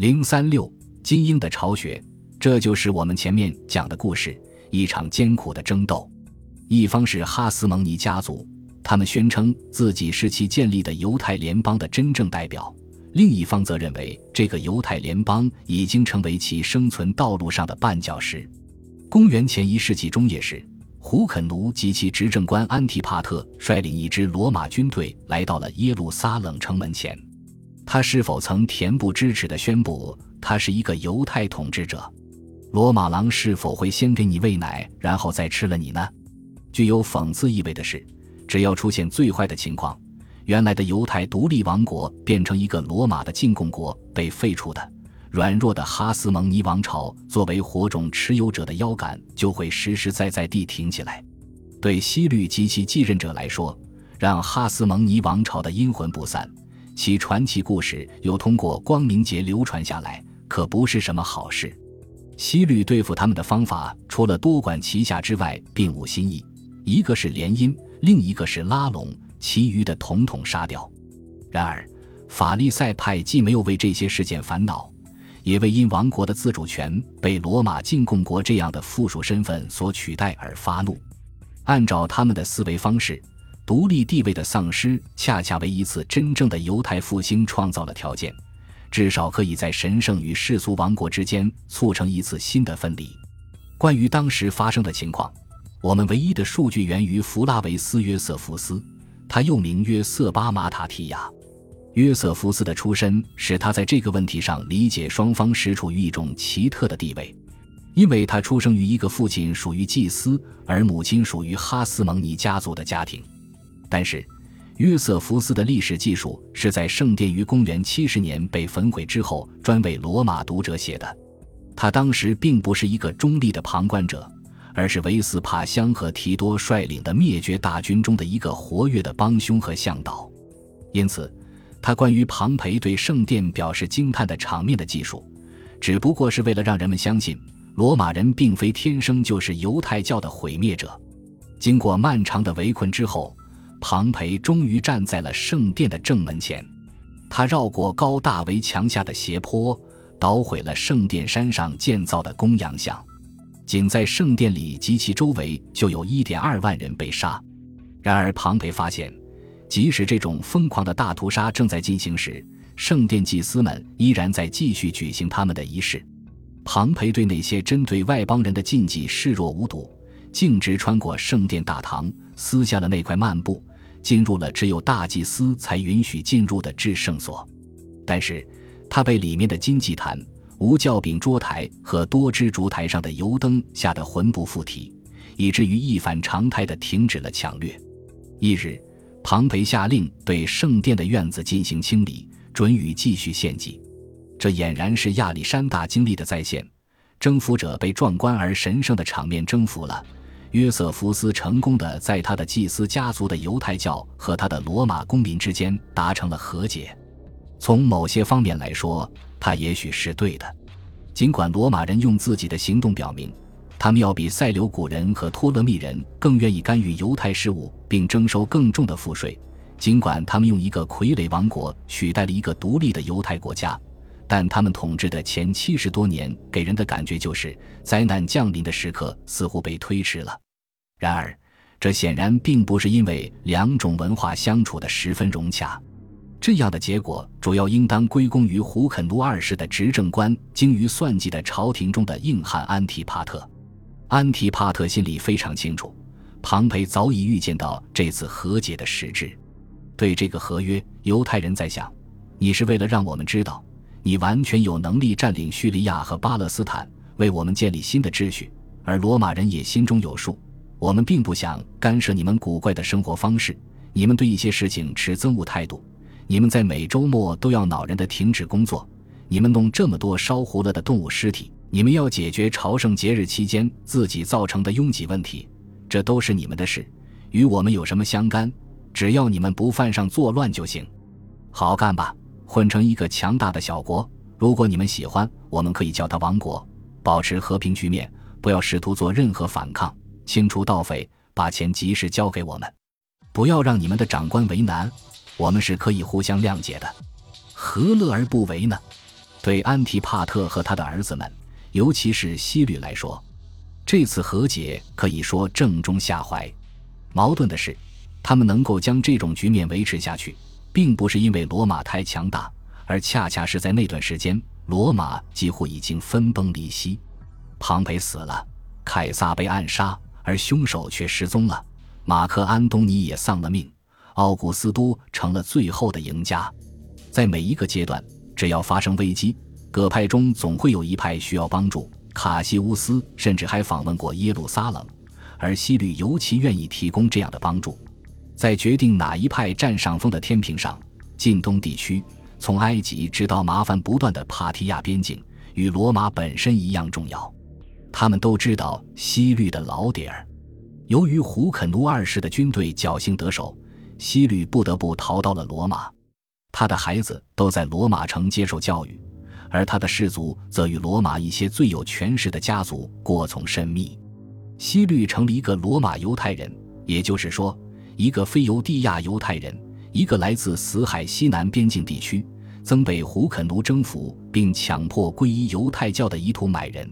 零三六精英的巢穴，这就是我们前面讲的故事。一场艰苦的争斗，一方是哈斯蒙尼家族，他们宣称自己是其建立的犹太联邦的真正代表；另一方则认为这个犹太联邦已经成为其生存道路上的绊脚石。公元前一世纪中叶时，胡肯奴及其执政官安提帕特率领一支罗马军队来到了耶路撒冷城门前。他是否曾恬不知耻地宣布他是一个犹太统治者？罗马狼是否会先给你喂奶，然后再吃了你呢？具有讽刺意味的是，只要出现最坏的情况，原来的犹太独立王国变成一个罗马的进贡国，被废除的软弱的哈斯蒙尼王朝作为火种持有者的腰杆就会实实在在地挺起来。对西律及其继任者来说，让哈斯蒙尼王朝的阴魂不散，其传奇故事又通过光明节流传下来，可不是什么好事。西律对付他们的方法，除了多管齐下之外，并无新意。一个是联姻，另一个是拉拢，其余的统统杀掉。然而，法利赛派既没有为这些事件烦恼，也为因王国的自主权被罗马进贡国这样的附属身份所取代而发怒。按照他们的思维方式，独立地位的丧失，恰恰为一次真正的犹太复兴创造了条件。至少可以在神圣与世俗王国之间促成一次新的分离。关于当时发生的情况，我们唯一的数据源于弗拉维斯·约瑟夫斯，他又名约瑟巴·马塔提亚。约瑟夫斯的出身使他在这个问题上理解双方实处于一种奇特的地位，因为他出生于一个父亲属于祭司而母亲属于哈斯蒙尼家族的家庭，但是。约瑟夫斯的历史技术是在圣殿于公元七十年被焚毁之后，专为罗马读者写的。他当时并不是一个中立的旁观者，而是维斯帕乡和提多率领的灭绝大军中的一个活跃的帮凶和向导。因此，他关于庞培对圣殿表示惊叹的场面的技术，只不过是为了让人们相信罗马人并非天生就是犹太教的毁灭者。经过漫长的围困之后。庞培终于站在了圣殿的正门前，他绕过高大围墙下的斜坡，捣毁了圣殿山上建造的公羊像。仅在圣殿里及其周围，就有一点二万人被杀。然而，庞培发现，即使这种疯狂的大屠杀正在进行时，圣殿祭司们依然在继续举行他们的仪式。庞培对那些针对外邦人的禁忌视若无睹，径直穿过圣殿大堂，撕下了那块幔布。进入了只有大祭司才允许进入的至圣所，但是他被里面的金祭坛、无教柄桌台和多支烛台上的油灯吓得魂不附体，以至于一反常态地停止了抢掠。一日，庞培下令对圣殿的院子进行清理，准予继续献祭。这俨然是亚历山大经历的再现，征服者被壮观而神圣的场面征服了。约瑟夫斯成功的在他的祭司家族的犹太教和他的罗马公民之间达成了和解。从某些方面来说，他也许是对的。尽管罗马人用自己的行动表明，他们要比塞琉古人和托勒密人更愿意干预犹太事务，并征收更重的赋税；尽管他们用一个傀儡王国取代了一个独立的犹太国家。但他们统治的前七十多年，给人的感觉就是灾难降临的时刻似乎被推迟了。然而，这显然并不是因为两种文化相处的十分融洽。这样的结果主要应当归功于胡肯奴二世的执政官精于算计的朝廷中的硬汉安提帕特。安提帕特心里非常清楚，庞培早已预见到这次和解的实质。对这个合约，犹太人在想：你是为了让我们知道。你完全有能力占领叙利亚和巴勒斯坦，为我们建立新的秩序。而罗马人也心中有数，我们并不想干涉你们古怪的生活方式。你们对一些事情持憎恶态度，你们在每周末都要恼人的停止工作，你们弄这么多烧糊了的动物尸体，你们要解决朝圣节日期间自己造成的拥挤问题，这都是你们的事，与我们有什么相干？只要你们不犯上作乱就行，好干吧。混成一个强大的小国，如果你们喜欢，我们可以叫它王国，保持和平局面，不要试图做任何反抗，清除盗匪，把钱及时交给我们，不要让你们的长官为难，我们是可以互相谅解的，何乐而不为呢？对安提帕特和他的儿子们，尤其是西律来说，这次和解可以说正中下怀。矛盾的是，他们能够将这种局面维持下去，并不是因为罗马太强大，而恰恰是在那段时间，罗马几乎已经分崩离析。庞培死了，凯撒被暗杀，而凶手却失踪了。马克安东尼也丧了命，奥古斯都成了最后的赢家。在每一个阶段，只要发生危机，各派中总会有一派需要帮助。卡西乌斯甚至还访问过耶路撒冷。而西律尤其愿意提供这样的帮助，在决定哪一派占上风的天平上，近东地区从埃及直到麻烦不断的帕提亚边境，与罗马本身一样重要。他们都知道西律的老底儿。由于胡肯奴二世的军队侥幸得手，西律不得不逃到了罗马。他的孩子都在罗马城接受教育，而他的氏族则与罗马一些最有权势的家族过从甚密。西律成了一个罗马犹太人，也就是说，一个非犹地亚犹太人，一个来自死海西南边境地区、曾被胡肯奴征服并强迫皈依犹太教的伊图买人。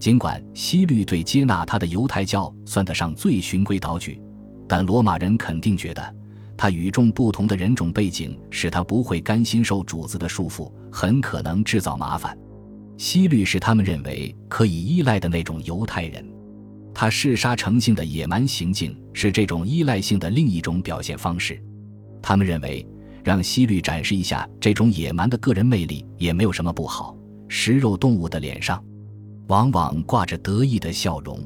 尽管西律对接纳他的犹太教算得上最循规蹈矩，但罗马人肯定觉得他与众不同的人种背景使他不会甘心受主子的束缚，很可能制造麻烦。西律是他们认为可以依赖的那种犹太人。他嗜杀成性的野蛮行径是这种依赖性的另一种表现方式。他们认为，让西律展示一下这种野蛮的个人魅力也没有什么不好。食肉动物的脸上，往往挂着得意的笑容。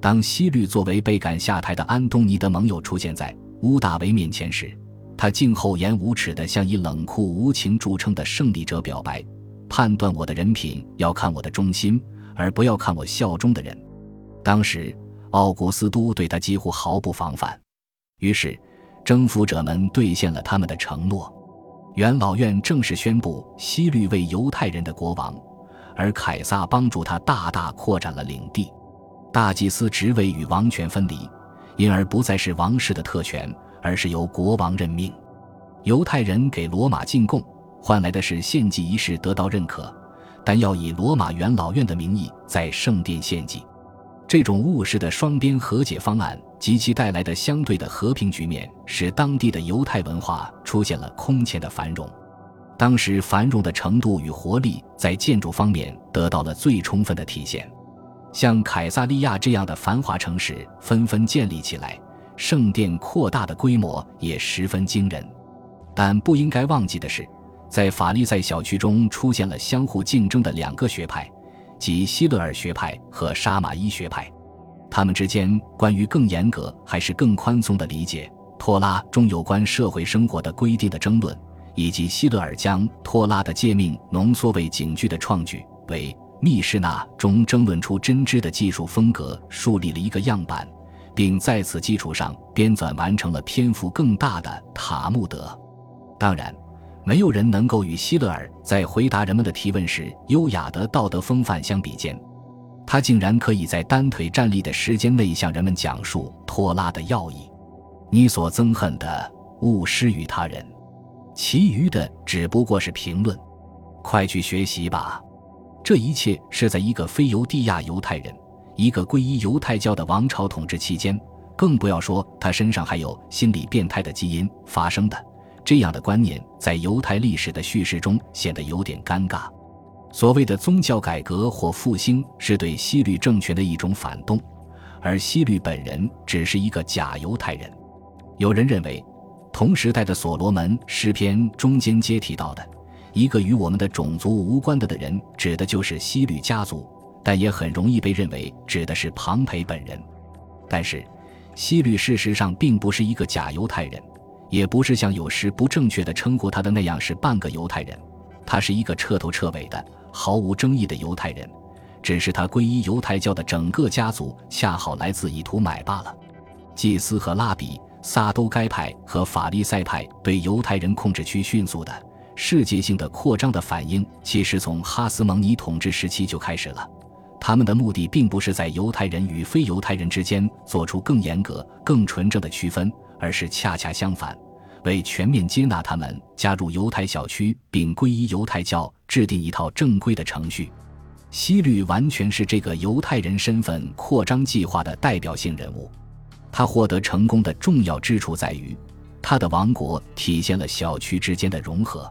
当西律作为被赶下台的安东尼的盟友出现在乌大维面前时，他竟厚颜无耻地向以冷酷无情著称的胜利者表白：“判断我的人品要看我的忠心，而不要看我效忠的人。”当时，奥古斯都对他几乎毫不防范，于是，征服者们兑现了他们的承诺。元老院正式宣布西律为犹太人的国王，而凯撒帮助他大大扩展了领地。大祭司职位与王权分离，因而不再是王室的特权，而是由国王任命。犹太人给罗马进贡，换来的是献祭仪式得到认可，但要以罗马元老院的名义在圣殿献祭。这种务实的双边和解方案及其带来的相对的和平局面，使当地的犹太文化出现了空前的繁荣。当时繁荣的程度与活力，在建筑方面得到了最充分的体现。像凯撒利亚这样的繁华城市纷纷建立起来，圣殿扩大的规模也十分惊人。但不应该忘记的是，在法利赛小区中出现了相互竞争的两个学派。即希勒尔学派和沙马伊学派，他们之间关于更严格还是更宽松的理解托拉中有关社会生活的规定的争论，以及希勒尔将托拉的诫命浓缩为警句的创举，为密室纳中争论出真知的技术风格树立了一个样板，并在此基础上编纂完成了篇幅更大的塔木德。当然。没有人能够与希勒尔在回答人们的提问时优雅的道德风范相比肩，他竟然可以在单腿站立的时间内向人们讲述拖拉的要义。你所憎恨的，勿施于他人，其余的只不过是评论。快去学习吧！这一切是在一个非犹地亚犹太人、一个皈依犹太教的王朝统治期间，更不要说他身上还有心理变态的基因发生的。这样的观念在犹太历史的叙事中显得有点尴尬。所谓的宗教改革或复兴是对西律政权的一种反动，而西律本人只是一个假犹太人。有人认为，同时代的所罗门诗篇中间接提到的一个与我们的种族无关的的人，指的就是西律家族，但也很容易被认为指的是庞培本人。但是，西律事实上并不是一个假犹太人。也不是像有时不正确的称呼他的那样是半个犹太人，他是一个彻头彻尾的、毫无争议的犹太人，只是他皈依犹太教的整个家族恰好来自以图买罢了。祭司和拉比、撒都该派和法利赛派对犹太人控制区迅速的、世界性的扩张的反应，其实从哈斯蒙尼统治时期就开始了。他们的目的并不是在犹太人与非犹太人之间做出更严格、更纯正的区分。而是恰恰相反，为全面接纳他们加入犹太小区并皈依犹太教，制定一套正规的程序。希律完全是这个犹太人身份扩张计划的代表性人物。他获得成功的重要之处在于，他的王国体现了小区之间的融合。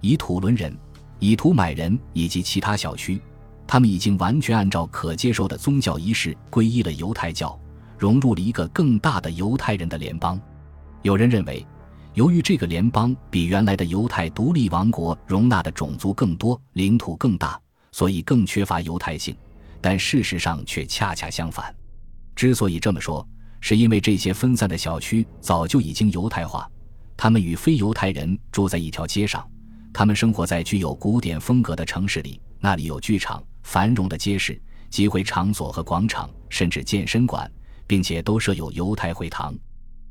以土伦人、以图买人以及其他小区，他们已经完全按照可接受的宗教仪式皈依了犹太教，融入了一个更大的犹太人的联邦。有人认为，由于这个联邦比原来的犹太独立王国容纳的种族更多、领土更大，所以更缺乏犹太性。但事实上却恰恰相反。之所以这么说，是因为这些分散的小区早就已经犹太化，他们与非犹太人住在一条街上，他们生活在具有古典风格的城市里，那里有剧场、繁荣的街市、集会场所和广场，甚至健身馆，并且都设有犹太会堂。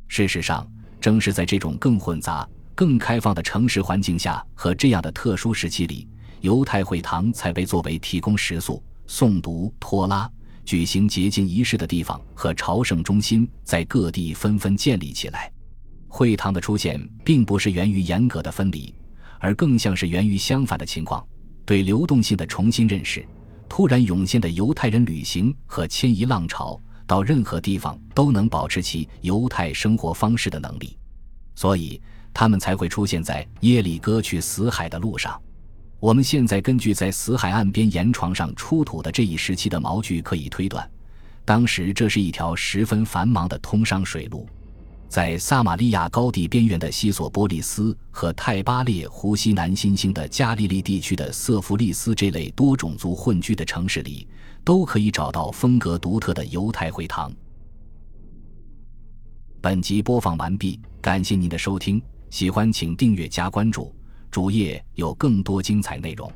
事实上，正是在这种更混杂、更开放的城市环境下和这样的特殊时期里，犹太会堂才被作为提供食宿、诵读托拉。举行洁净仪式的地方和朝圣中心在各地纷纷建立起来。会堂的出现并不是源于严格的分离，而更像是源于相反的情况：对流动性的重新认识。突然涌现的犹太人旅行和迁移浪潮，到任何地方都能保持其犹太生活方式的能力，所以他们才会出现在耶里哥去死海的路上。我们现在根据在死海岸边岩床上出土的这一时期的毛具，可以推断，当时这是一条十分繁忙的通商水路。在撒玛利亚高地边缘的西索波利斯和泰巴列湖西南新兴的加利利地区的瑟弗利斯这类多种族混居的城市里，都可以找到风格独特的犹太会堂。本集播放完毕，感谢您的收听，喜欢请订阅加关注。主页有更多精彩内容。